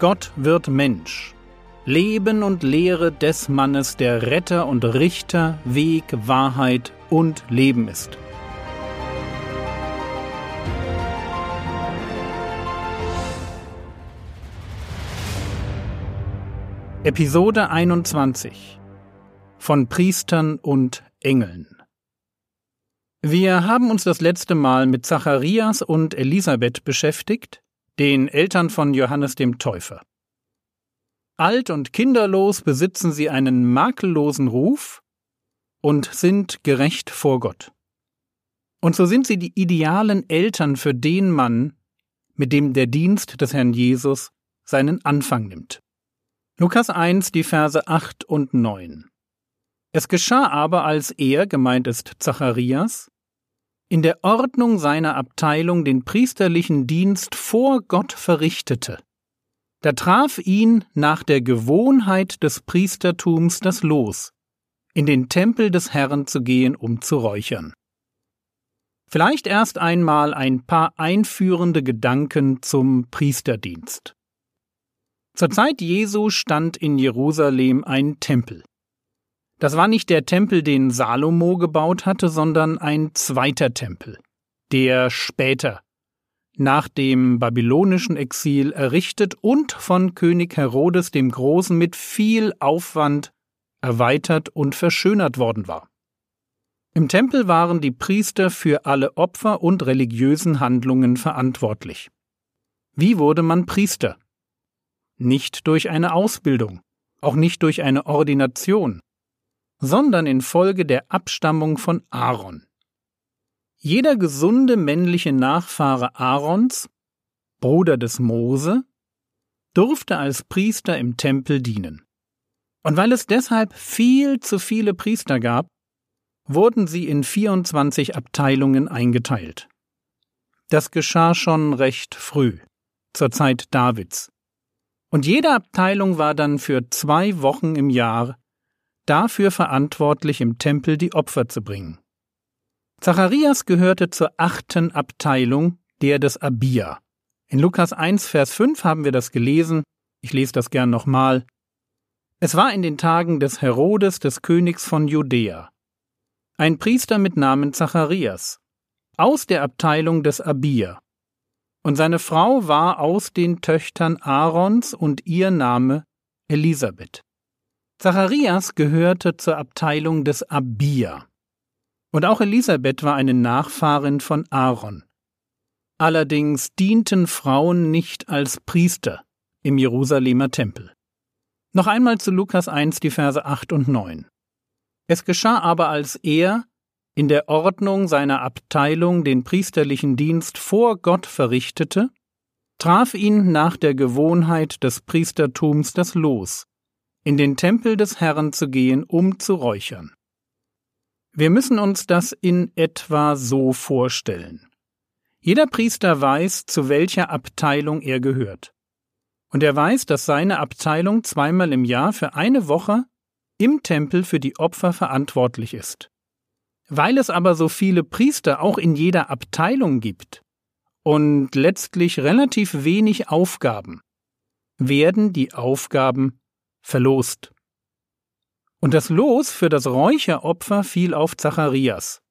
Gott wird Mensch. Leben und Lehre des Mannes, der Retter und Richter, Weg, Wahrheit und Leben ist. Episode 21 von Priestern und Engeln. Wir haben uns das letzte Mal mit Zacharias und Elisabeth beschäftigt, den Eltern von Johannes dem Täufer. Alt und kinderlos besitzen sie einen makellosen Ruf und sind gerecht vor Gott. Und so sind sie die idealen Eltern für den Mann, mit dem der Dienst des Herrn Jesus seinen Anfang nimmt. Lukas 1, die Verse 8 und 9. Es geschah aber, als er, gemeint ist Zacharias, in der Ordnung seiner Abteilung den priesterlichen Dienst vor Gott verrichtete. Da traf ihn nach der Gewohnheit des Priestertums das Los, in den Tempel des Herrn zu gehen, um zu räuchern. Vielleicht erst einmal ein paar einführende Gedanken zum Priesterdienst. Zur Zeit Jesu stand in Jerusalem ein Tempel. Das war nicht der Tempel, den Salomo gebaut hatte, sondern ein zweiter Tempel, der später, nach dem babylonischen Exil errichtet und von König Herodes dem Großen mit viel Aufwand erweitert und verschönert worden war. Im Tempel waren die Priester für alle Opfer und religiösen Handlungen verantwortlich. Wie wurde man Priester? Nicht durch eine Ausbildung, auch nicht durch eine Ordination, sondern infolge der Abstammung von Aaron. Jeder gesunde männliche Nachfahre Aarons, Bruder des Mose, durfte als Priester im Tempel dienen. Und weil es deshalb viel zu viele Priester gab, wurden sie in 24 Abteilungen eingeteilt. Das geschah schon recht früh, zur Zeit Davids. Und jede Abteilung war dann für zwei Wochen im Jahr dafür verantwortlich, im Tempel die Opfer zu bringen. Zacharias gehörte zur achten Abteilung, der des Abia. In Lukas 1, Vers 5 haben wir das gelesen. Ich lese das gern nochmal. Es war in den Tagen des Herodes, des Königs von Judäa. Ein Priester mit Namen Zacharias. Aus der Abteilung des Abia. Und seine Frau war aus den Töchtern Aarons und ihr Name Elisabeth. Zacharias gehörte zur Abteilung des Abia. Und auch Elisabeth war eine Nachfahrin von Aaron. Allerdings dienten Frauen nicht als Priester im Jerusalemer Tempel. Noch einmal zu Lukas 1 die Verse 8 und 9. Es geschah aber, als er in der Ordnung seiner Abteilung den priesterlichen Dienst vor Gott verrichtete, traf ihn nach der Gewohnheit des Priestertums das Los, in den Tempel des Herrn zu gehen, um zu räuchern. Wir müssen uns das in etwa so vorstellen. Jeder Priester weiß, zu welcher Abteilung er gehört. Und er weiß, dass seine Abteilung zweimal im Jahr für eine Woche im Tempel für die Opfer verantwortlich ist. Weil es aber so viele Priester auch in jeder Abteilung gibt und letztlich relativ wenig Aufgaben, werden die Aufgaben verlost. Und das Los für das Räucheropfer fiel auf Zacharias.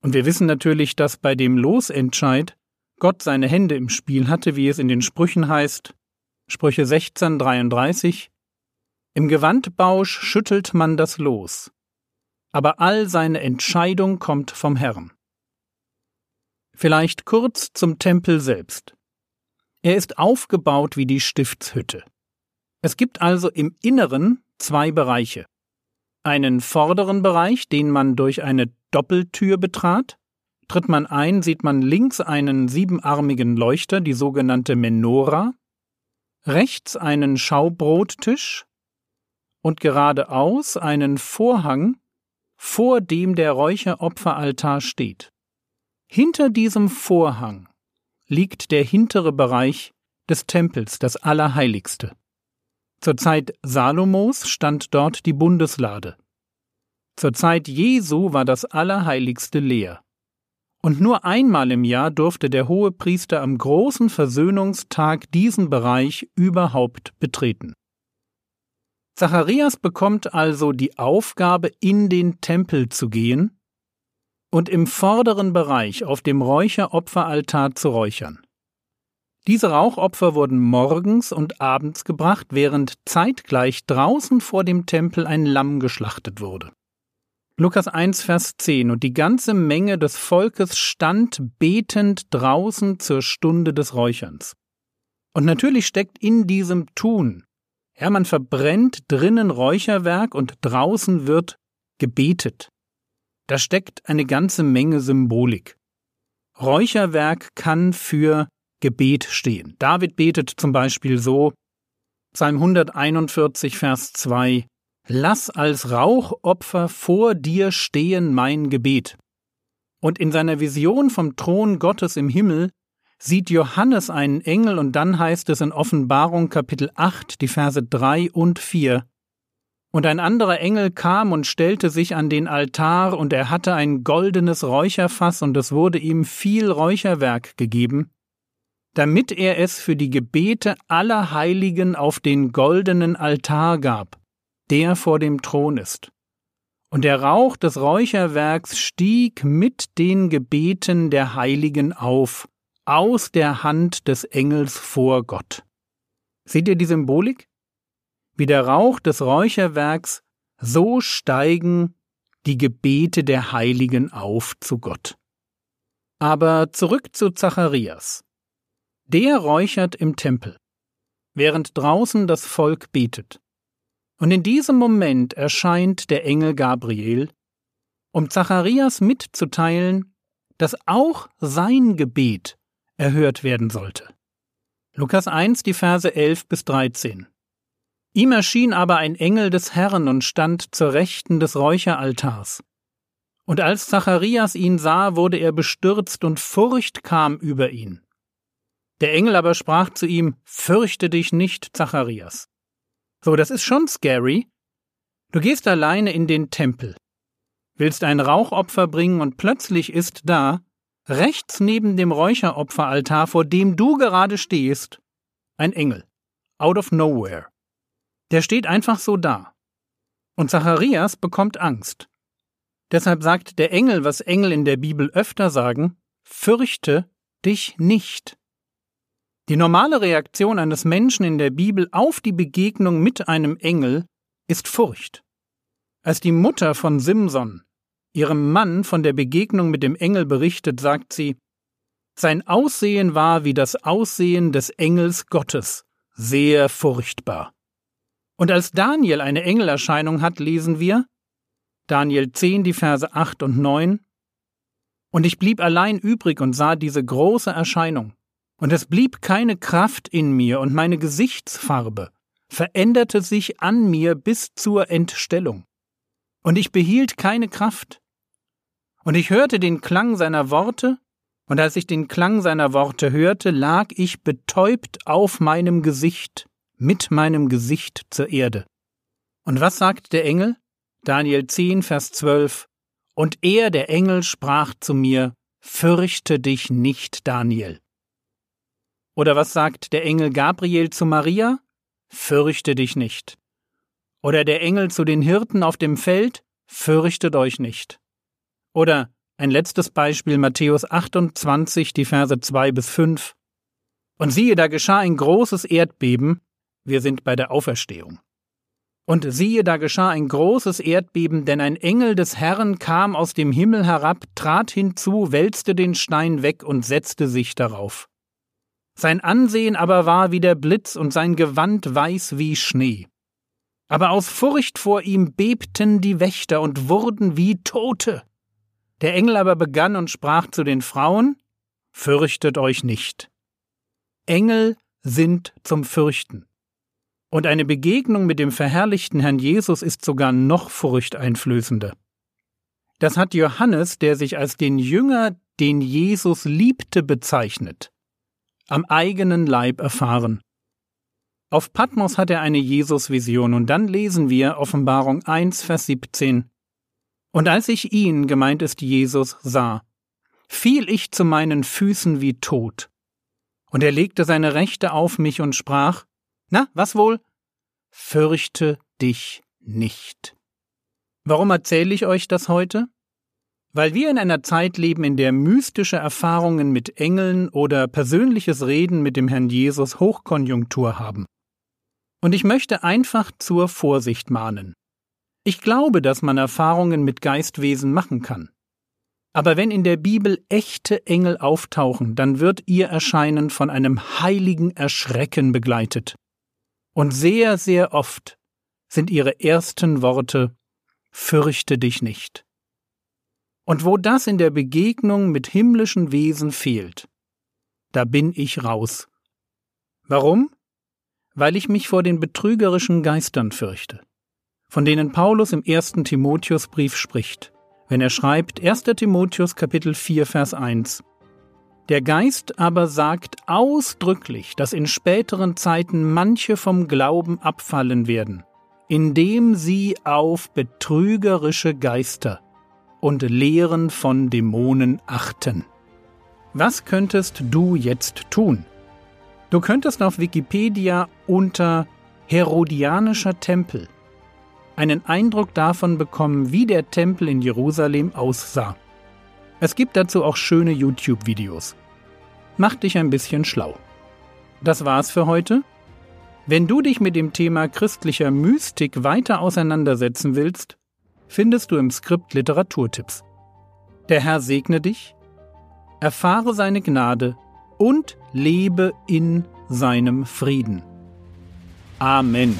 Und wir wissen natürlich, dass bei dem Losentscheid Gott seine Hände im Spiel hatte, wie es in den Sprüchen heißt, Sprüche 16, 33. Im Gewandbausch schüttelt man das Los, aber all seine Entscheidung kommt vom Herrn. Vielleicht kurz zum Tempel selbst. Er ist aufgebaut wie die Stiftshütte. Es gibt also im Inneren zwei Bereiche. Einen vorderen Bereich, den man durch eine Doppeltür betrat. Tritt man ein, sieht man links einen siebenarmigen Leuchter, die sogenannte Menora, rechts einen Schaubrottisch und geradeaus einen Vorhang, vor dem der Räucheropferaltar steht. Hinter diesem Vorhang liegt der hintere Bereich des Tempels, das Allerheiligste. Zur Zeit Salomos stand dort die Bundeslade. Zur Zeit Jesu war das Allerheiligste leer. und nur einmal im Jahr durfte der hohe Priester am großen Versöhnungstag diesen Bereich überhaupt betreten. Zacharias bekommt also die Aufgabe, in den Tempel zu gehen und im vorderen Bereich auf dem Räucheropferaltar zu räuchern. Diese Rauchopfer wurden morgens und abends gebracht, während zeitgleich draußen vor dem Tempel ein Lamm geschlachtet wurde. Lukas 1, Vers 10 Und die ganze Menge des Volkes stand betend draußen zur Stunde des Räucherns. Und natürlich steckt in diesem Tun ja, man verbrennt drinnen Räucherwerk und draußen wird gebetet. Da steckt eine ganze Menge Symbolik. Räucherwerk kann für Gebet stehen. David betet zum Beispiel so, Psalm 141, Vers 2, Lass als Rauchopfer vor dir stehen mein Gebet. Und in seiner Vision vom Thron Gottes im Himmel sieht Johannes einen Engel und dann heißt es in Offenbarung Kapitel 8, die Verse 3 und 4. Und ein anderer Engel kam und stellte sich an den Altar, und er hatte ein goldenes Räucherfass, und es wurde ihm viel Räucherwerk gegeben, damit er es für die Gebete aller Heiligen auf den goldenen Altar gab, der vor dem Thron ist. Und der Rauch des Räucherwerks stieg mit den Gebeten der Heiligen auf, aus der Hand des Engels vor Gott. Seht ihr die Symbolik? Wie der Rauch des Räucherwerks, so steigen die Gebete der Heiligen auf zu Gott. Aber zurück zu Zacharias. Der räuchert im Tempel, während draußen das Volk betet. Und in diesem Moment erscheint der Engel Gabriel, um Zacharias mitzuteilen, dass auch sein Gebet erhört werden sollte. Lukas 1, die Verse 11 bis 13. Ihm erschien aber ein Engel des Herrn und stand zur Rechten des Räucheraltars. Und als Zacharias ihn sah, wurde er bestürzt und Furcht kam über ihn. Der Engel aber sprach zu ihm, Fürchte dich nicht, Zacharias. So, das ist schon scary. Du gehst alleine in den Tempel, willst ein Rauchopfer bringen und plötzlich ist da rechts neben dem Räucheropferaltar, vor dem du gerade stehst, ein Engel. Out of nowhere. Der steht einfach so da. Und Zacharias bekommt Angst. Deshalb sagt der Engel, was Engel in der Bibel öfter sagen, fürchte dich nicht. Die normale Reaktion eines Menschen in der Bibel auf die Begegnung mit einem Engel ist Furcht. Als die Mutter von Simson ihrem Mann von der Begegnung mit dem Engel berichtet, sagt sie Sein Aussehen war wie das Aussehen des Engels Gottes, sehr furchtbar. Und als Daniel eine Engelerscheinung hat, lesen wir Daniel 10, die Verse 8 und 9 Und ich blieb allein übrig und sah diese große Erscheinung. Und es blieb keine Kraft in mir, und meine Gesichtsfarbe veränderte sich an mir bis zur Entstellung. Und ich behielt keine Kraft, und ich hörte den Klang seiner Worte, und als ich den Klang seiner Worte hörte, lag ich betäubt auf meinem Gesicht, mit meinem Gesicht zur Erde. Und was sagt der Engel? Daniel 10, Vers 12. Und er, der Engel, sprach zu mir, Fürchte dich nicht, Daniel. Oder was sagt der Engel Gabriel zu Maria? Fürchte dich nicht. Oder der Engel zu den Hirten auf dem Feld? Fürchtet euch nicht. Oder ein letztes Beispiel Matthäus 28, die Verse 2 bis 5. Und siehe, da geschah ein großes Erdbeben, wir sind bei der Auferstehung. Und siehe, da geschah ein großes Erdbeben, denn ein Engel des Herrn kam aus dem Himmel herab, trat hinzu, wälzte den Stein weg und setzte sich darauf. Sein Ansehen aber war wie der Blitz und sein Gewand weiß wie Schnee. Aber aus Furcht vor ihm bebten die Wächter und wurden wie Tote. Der Engel aber begann und sprach zu den Frauen, Fürchtet euch nicht. Engel sind zum Fürchten. Und eine Begegnung mit dem verherrlichten Herrn Jesus ist sogar noch furchteinflößender. Das hat Johannes, der sich als den Jünger, den Jesus liebte, bezeichnet, am eigenen Leib erfahren. Auf Patmos hat er eine Jesus-Vision und dann lesen wir Offenbarung 1, Vers 17. Und als ich ihn, gemeint ist Jesus, sah, fiel ich zu meinen Füßen wie tot. Und er legte seine Rechte auf mich und sprach, Na, was wohl? Fürchte dich nicht. Warum erzähle ich euch das heute? Weil wir in einer Zeit leben, in der mystische Erfahrungen mit Engeln oder persönliches Reden mit dem Herrn Jesus Hochkonjunktur haben. Und ich möchte einfach zur Vorsicht mahnen. Ich glaube, dass man Erfahrungen mit Geistwesen machen kann. Aber wenn in der Bibel echte Engel auftauchen, dann wird ihr Erscheinen von einem heiligen Erschrecken begleitet. Und sehr, sehr oft sind ihre ersten Worte Fürchte dich nicht. Und wo das in der Begegnung mit himmlischen Wesen fehlt, da bin ich raus. Warum? Weil ich mich vor den betrügerischen Geistern fürchte, von denen Paulus im ersten Timotheusbrief spricht wenn er schreibt 1. Timotheus Kapitel 4 Vers 1 Der Geist aber sagt ausdrücklich, dass in späteren Zeiten manche vom Glauben abfallen werden, indem sie auf betrügerische Geister und Lehren von Dämonen achten. Was könntest du jetzt tun? Du könntest auf Wikipedia unter Herodianischer Tempel einen Eindruck davon bekommen, wie der Tempel in Jerusalem aussah. Es gibt dazu auch schöne YouTube-Videos. Mach dich ein bisschen schlau. Das war's für heute. Wenn du dich mit dem Thema christlicher Mystik weiter auseinandersetzen willst, findest du im Skript Literaturtipps. Der Herr segne dich, erfahre seine Gnade und lebe in seinem Frieden. Amen.